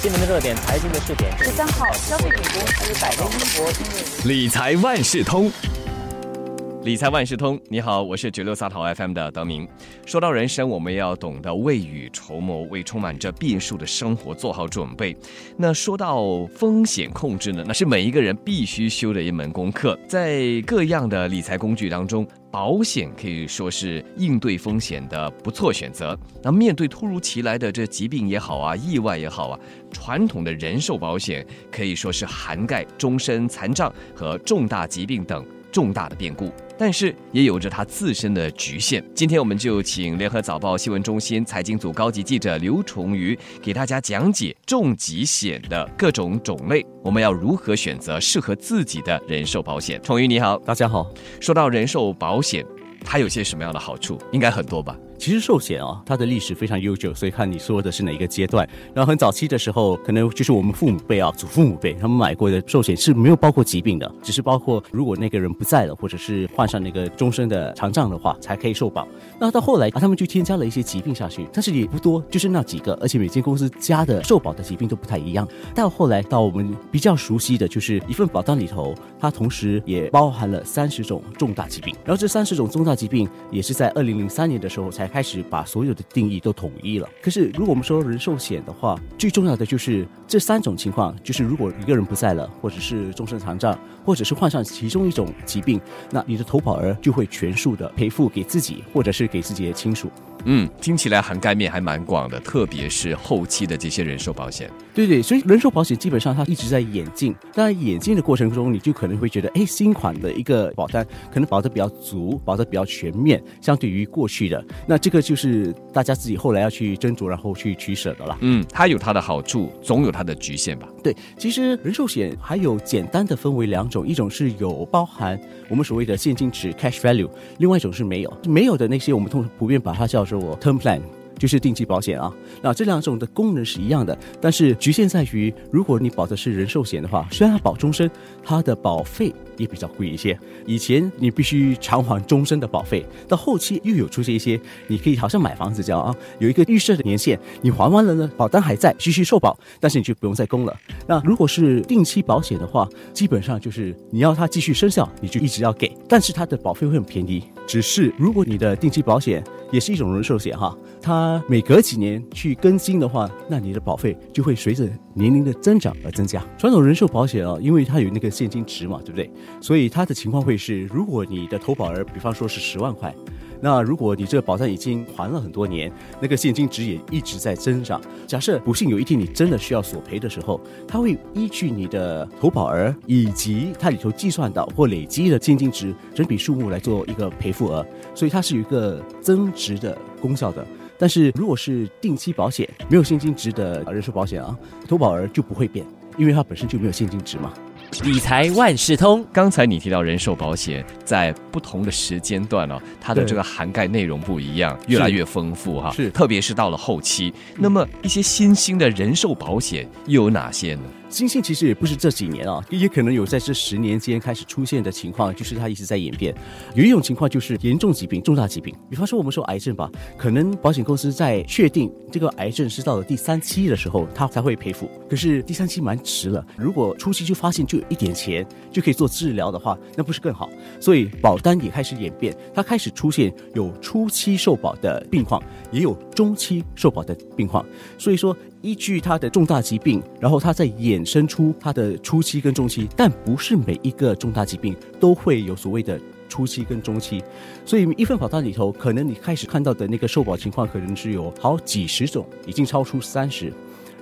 新闻的热点，财经的试点。十三号，消费品公司百威英博因为理财万事通，理财万事通，你好，我是九六三号 FM 的德明。说到人生，我们要懂得未雨绸缪，为充满着变数的生活做好准备。那说到风险控制呢，那是每一个人必须修的一门功课。在各样的理财工具当中，保险可以说是应对风险的不错选择。那面对突如其来的这疾病也好啊，意外也好啊，传统的人寿保险可以说是涵盖终身残障和重大疾病等重大的变故。但是也有着它自身的局限。今天我们就请联合早报新闻中心财经组高级记者刘崇瑜给大家讲解重疾险的各种种类，我们要如何选择适合自己的人寿保险。崇瑜你好，大家好。说到人寿保险，它有些什么样的好处？应该很多吧？其实寿险啊，它的历史非常悠久，所以看你说的是哪一个阶段。然后很早期的时候，可能就是我们父母辈啊、祖父母辈他们买过的寿险是没有包括疾病的，只是包括如果那个人不在了，或者是患上那个终身的残障的话，才可以受保。那到后来啊，他们就添加了一些疾病下去，但是也不多，就是那几个，而且每间公司加的受保的疾病都不太一样。到后来到我们比较熟悉的就是一份保单里头，它同时也包含了三十种重大疾病。然后这三十种重大疾病也是在二零零三年的时候才开始把所有的定义都统一了。可是如果我们说人寿险的话，最重要的就是这三种情况，就是如果一个人不在了，或者是终身残障，或者是患上其中一种疾病，那你的投保额就会全数的赔付给自己，或者是给自己的亲属。嗯，听起来涵盖面还蛮广的，特别是后期的这些人寿保险。对对，所以人寿保险基本上它一直在演进。当然，演进的过程中，你就可能会觉得，哎，新款的一个保单可能保的比较足，保的比较全面，相对于过去的，那这个就是大家自己后来要去斟酌，然后去取舍的了。嗯，它有它的好处，总有它的局限吧。对，其实人寿险还有简单的分为两种，一种是有包含我们所谓的现金值 （cash value），另外一种是没有。没有的那些，我们通常普遍把它叫做 term plan。就是定期保险啊，那这两种的功能是一样的，但是局限在于，如果你保的是人寿险的话，虽然它保终身，它的保费也比较贵一些。以前你必须偿还终身的保费，到后期又有出现一些，你可以好像买房子这样啊，有一个预设的年限，你还完了呢，保单还在，继续受保，但是你就不用再供了。那如果是定期保险的话，基本上就是你要它继续生效，你就一直要给，但是它的保费会很便宜。只是如果你的定期保险也是一种人寿险哈，它每隔几年去更新的话，那你的保费就会随着年龄的增长而增加。传统人寿保险啊，因为它有那个现金值嘛，对不对？所以它的情况会是，如果你的投保额比方说是十万块。那如果你这个保障已经还了很多年，那个现金值也一直在增长。假设不幸有一天你真的需要索赔的时候，它会依据你的投保额以及它里头计算到或累积的现金值整笔数目来做一个赔付额，所以它是有一个增值的功效的。但是如果是定期保险，没有现金值的人寿保险啊，投保额就不会变，因为它本身就没有现金值嘛。理财万事通。刚才你提到人寿保险在不同的时间段哦，它的这个涵盖内容不一样，越来越丰富哈。是，特别是到了后期，那么一些新兴的人寿保险又有哪些呢？新兴其实也不是这几年啊，也可能有在这十年间开始出现的情况，就是它一直在演变。有一种情况就是严重疾病、重大疾病，比方说我们说癌症吧，可能保险公司在确定这个癌症是到了第三期的时候，它才会赔付。可是第三期蛮迟了，如果初期就发现就一点钱就可以做治疗的话，那不是更好？所以保单也开始演变，它开始出现有初期受保的病况，也有中期受保的病况。所以说。依据它的重大疾病，然后它再衍生出它的初期跟中期，但不是每一个重大疾病都会有所谓的初期跟中期，所以一份保单里头，可能你开始看到的那个受保情况，可能是有好几十种，已经超出三十。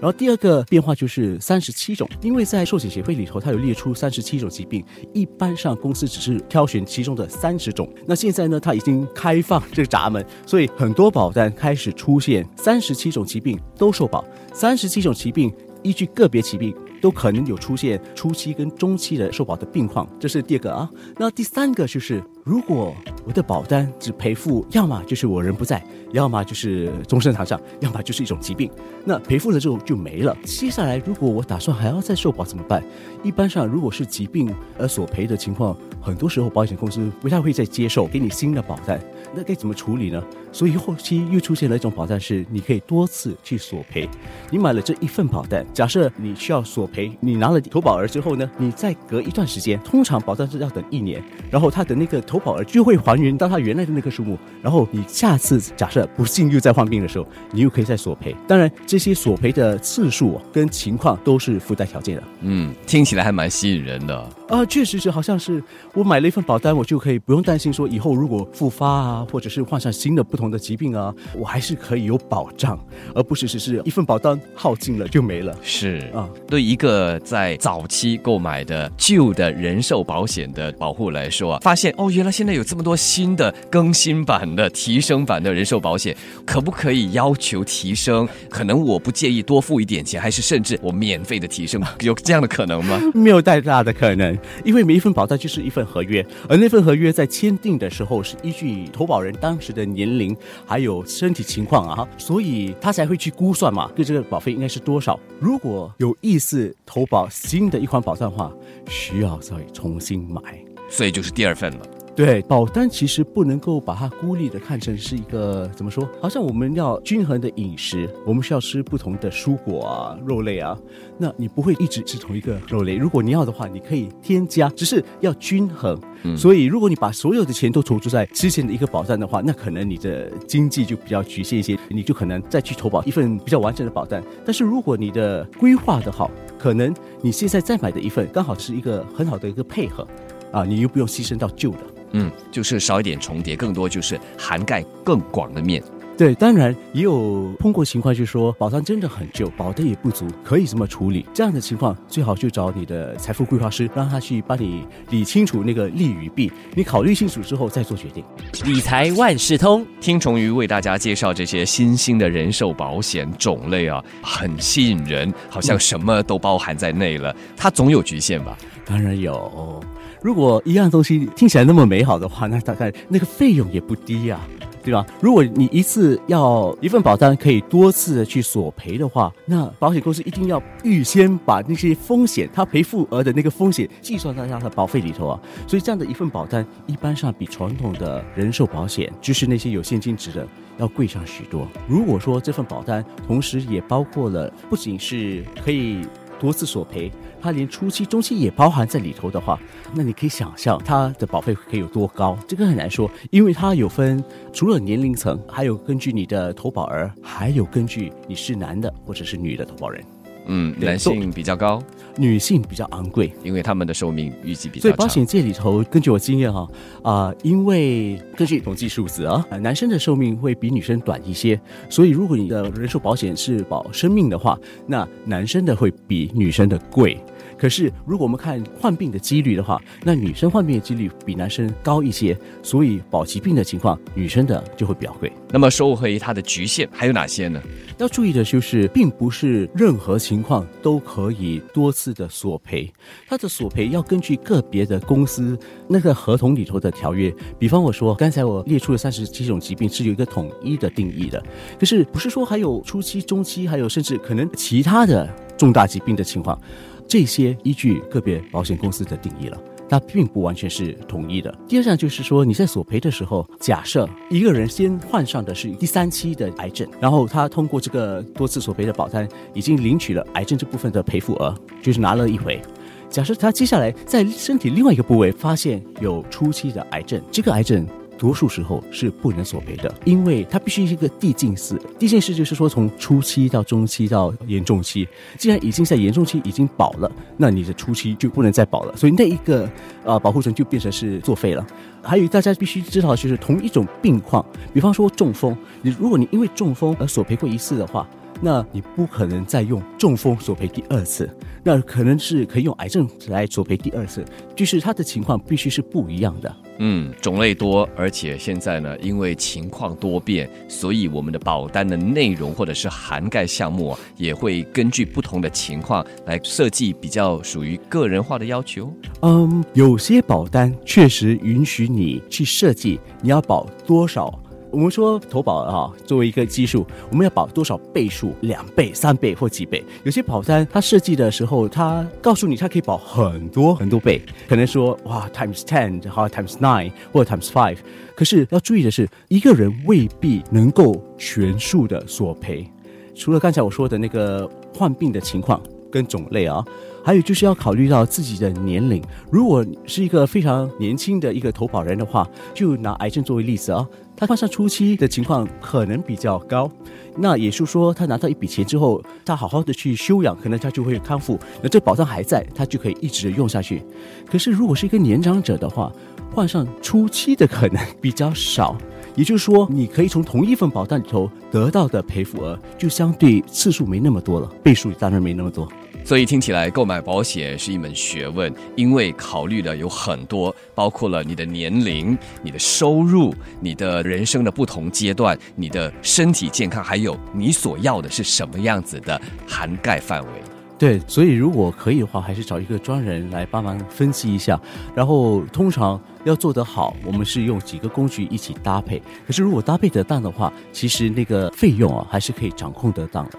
然后第二个变化就是三十七种，因为在寿险协会里头，它有列出三十七种疾病，一般上公司只是挑选其中的三十种。那现在呢，它已经开放这个闸门，所以很多保单开始出现三十七种疾病都受保。三十七种疾病依据个别疾病都可能有出现初期跟中期的受保的病况，这是第二个啊。那第三个就是如果我的保单只赔付，要么就是我人不在，要么就是终身残障，要么就是一种疾病，那赔付了之后就没了。接下来如果我打算还要再受保怎么办？一般上如果是疾病而索赔的情况，很多时候保险公司不太会再接受给你新的保单，那该怎么处理呢？所以后期又出现了一种保单，是你可以多次去索赔。你买了这一份保单，假设你需要索赔，你拿了投保额之后呢，你再隔一段时间，通常保单是要等一年，然后它的那个投保额就会还原到它原来的那个数目，然后你下次假设不幸又在患病的时候，你又可以再索赔。当然，这些索赔的次数跟情况都是附带条件的。嗯，听起来还蛮吸引人的。啊，确实是，好像是我买了一份保单，我就可以不用担心说以后如果复发啊，或者是患上新的不同的疾病啊，我还是可以有保障，而不是只是一份保单耗尽了就没了。是啊，对一个在早期购买的旧的人寿保险的保护来说啊，发现哦，原来现在有这么多新的更新版的、提升版的人寿保险，可不可以要求提升？可能我不介意多付一点钱，还是甚至我免费的提升，有这样的可能吗？没有太大的可能。因为每一份保单就是一份合约，而那份合约在签订的时候是依据投保人当时的年龄还有身体情况啊，所以他才会去估算嘛，对这个保费应该是多少。如果有意思投保新的一款保障的话，需要再重新买，所以就是第二份了。对，保单其实不能够把它孤立的看成是一个怎么说？好像我们要均衡的饮食，我们需要吃不同的蔬果啊、肉类啊。那你不会一直吃同一个肉类，如果你要的话，你可以添加，只是要均衡。所以，如果你把所有的钱都投注在之前的一个保单的话，那可能你的经济就比较局限一些，你就可能再去投保一份比较完整的保单。但是，如果你的规划的好，可能你现在再买的一份刚好是一个很好的一个配合，啊，你又不用牺牲到旧的。嗯，就是少一点重叠，更多就是涵盖更广的面。对，当然也有碰过情况，就是说保单真的很旧，保的也不足，可以怎么处理？这样的情况最好就找你的财富规划师，让他去帮你理清楚那个利与弊，你考虑清楚之后再做决定。理财万事通，听从于为大家介绍这些新兴的人寿保险种类啊，很吸引人，好像什么都包含在内了。它总有局限吧？当然有。如果一样东西听起来那么美好的话，那大概那个费用也不低呀。对吧？如果你一次要一份保单可以多次的去索赔的话，那保险公司一定要预先把那些风险，它赔付额的那个风险计算在它的保费里头啊。所以这样的一份保单，一般上比传统的人寿保险，就是那些有现金值的，要贵上许多。如果说这份保单同时也包括了，不仅是可以多次索赔。它连初期、中期也包含在里头的话，那你可以想象它的保费可以有多高？这个很难说，因为它有分除了年龄层，还有根据你的投保额，还有根据你是男的或者是女的投保人。嗯，男性比较高，女性比较昂贵，因为他们的寿命预计比较所以保险界里头，根据我经验哈啊，因为根据统计数字啊，男生的寿命会比女生短一些，所以如果你的人寿保险是保生命的话，那男生的会比女生的贵。可是，如果我们看患病的几率的话，那女生患病的几率比男生高一些，所以保疾病的情况，女生的就会比较贵。那么，收回它的局限还有哪些呢？要注意的就是，并不是任何情况都可以多次的索赔，它的索赔要根据个别的公司那个合同里头的条约。比方我说，刚才我列出了三十七种疾病是有一个统一的定义的，可是不是说还有初期、中期，还有甚至可能其他的重大疾病的情况。这些依据个别保险公司的定义了，那并不完全是统一的。第二项就是说，你在索赔的时候，假设一个人先患上的是第三期的癌症，然后他通过这个多次索赔的保单，已经领取了癌症这部分的赔付额，就是拿了一回。假设他接下来在身体另外一个部位发现有初期的癌症，这个癌症。多数时候是不能索赔的，因为它必须是一个递进式。递进式就是说，从初期到中期到严重期，既然已经在严重期已经保了，那你的初期就不能再保了，所以那一个呃保护层就变成是作废了。还有大家必须知道，就是同一种病况，比方说中风，你如果你因为中风而索赔过一次的话。那你不可能再用中风索赔第二次，那可能是可以用癌症来索赔第二次，就是它的情况必须是不一样的。嗯，种类多，而且现在呢，因为情况多变，所以我们的保单的内容或者是涵盖项目也会根据不同的情况来设计比较属于个人化的要求。嗯，有些保单确实允许你去设计你要保多少。我们说投保啊，作为一个基数，我们要保多少倍数？两倍、三倍或几倍？有些保单它设计的时候，它告诉你它可以保很多很多倍，可能说哇 times ten，好 times nine 或者 times five。可是要注意的是，一个人未必能够全数的索赔。除了刚才我说的那个患病的情况跟种类啊。还有就是要考虑到自己的年龄，如果是一个非常年轻的一个投保人的话，就拿癌症作为例子啊，他患上初期的情况可能比较高，那也就是说他拿到一笔钱之后，他好好的去休养，可能他就会康复，那这保障还在，他就可以一直用下去。可是如果是一个年长者的话，患上初期的可能比较少，也就是说你可以从同一份保单里头得到的赔付额就相对次数没那么多了，倍数当然没那么多。所以听起来购买保险是一门学问，因为考虑的有很多，包括了你的年龄、你的收入、你的人生的不同阶段、你的身体健康，还有你所要的是什么样子的涵盖范围。对，所以如果可以的话，还是找一个专人来帮忙分析一下。然后通常要做得好，我们是用几个工具一起搭配。可是如果搭配得当的话，其实那个费用啊，还是可以掌控得当的。